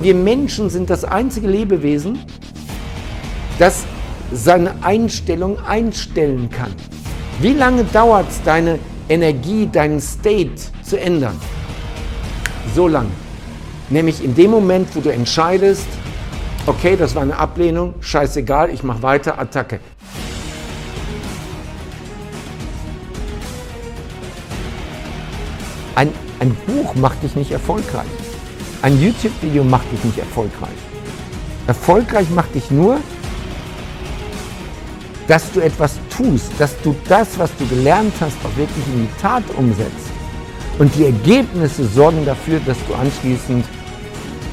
Wir Menschen sind das einzige Lebewesen, das seine Einstellung einstellen kann. Wie lange dauert es, deine Energie, deinen State zu ändern? So lange. Nämlich in dem Moment, wo du entscheidest, okay, das war eine Ablehnung, scheißegal, ich mache weiter, Attacke. Ein, ein Buch macht dich nicht erfolgreich. Ein YouTube-Video macht dich nicht erfolgreich. Erfolgreich macht dich nur, dass du etwas tust, dass du das, was du gelernt hast, auch wirklich in die Tat umsetzt. Und die Ergebnisse sorgen dafür, dass du anschließend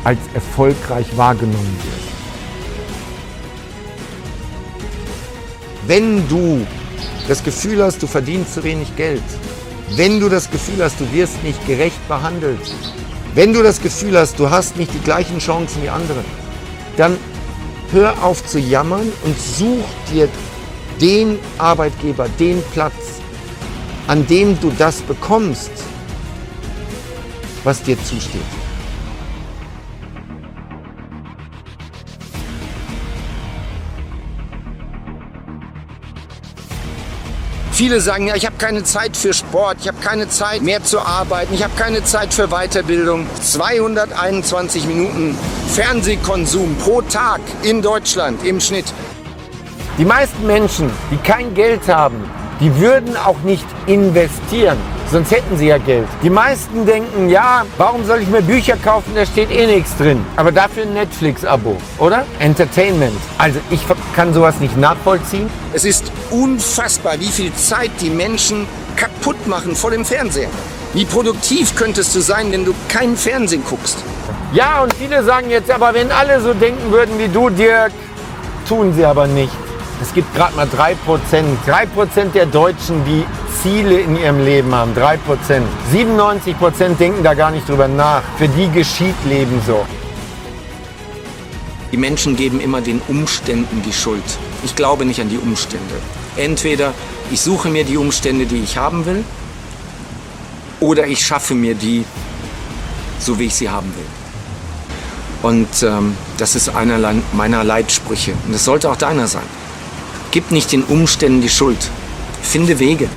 als erfolgreich wahrgenommen wirst. Wenn du das Gefühl hast, du verdienst zu wenig Geld, wenn du das Gefühl hast, du wirst nicht gerecht behandelt, wenn du das Gefühl hast, du hast nicht die gleichen Chancen wie andere, dann hör auf zu jammern und such dir den Arbeitgeber, den Platz, an dem du das bekommst, was dir zusteht. Viele sagen, ja, ich habe keine Zeit für Sport, ich habe keine Zeit mehr zu arbeiten, ich habe keine Zeit für Weiterbildung. 221 Minuten Fernsehkonsum pro Tag in Deutschland im Schnitt. Die meisten Menschen, die kein Geld haben, die würden auch nicht investieren. Sonst hätten sie ja Geld. Die meisten denken, ja, warum soll ich mir Bücher kaufen, da steht eh nichts drin. Aber dafür ein Netflix-Abo, oder? Entertainment. Also ich kann sowas nicht nachvollziehen. Es ist unfassbar, wie viel Zeit die Menschen kaputt machen vor dem Fernseher. Wie produktiv könntest du sein, wenn du keinen Fernsehen guckst? Ja, und viele sagen jetzt, aber wenn alle so denken würden wie du, Dirk, tun sie aber nicht. Es gibt gerade mal 3%. 3% der Deutschen, die Ziele in ihrem Leben haben. 3%. 97% denken da gar nicht drüber nach. Für die geschieht Leben so. Die Menschen geben immer den Umständen die Schuld. Ich glaube nicht an die Umstände. Entweder ich suche mir die Umstände, die ich haben will, oder ich schaffe mir die, so wie ich sie haben will. Und ähm, das ist einer meiner Leitsprüche. Und das sollte auch deiner sein. Gib nicht den Umständen die Schuld. Finde Wege.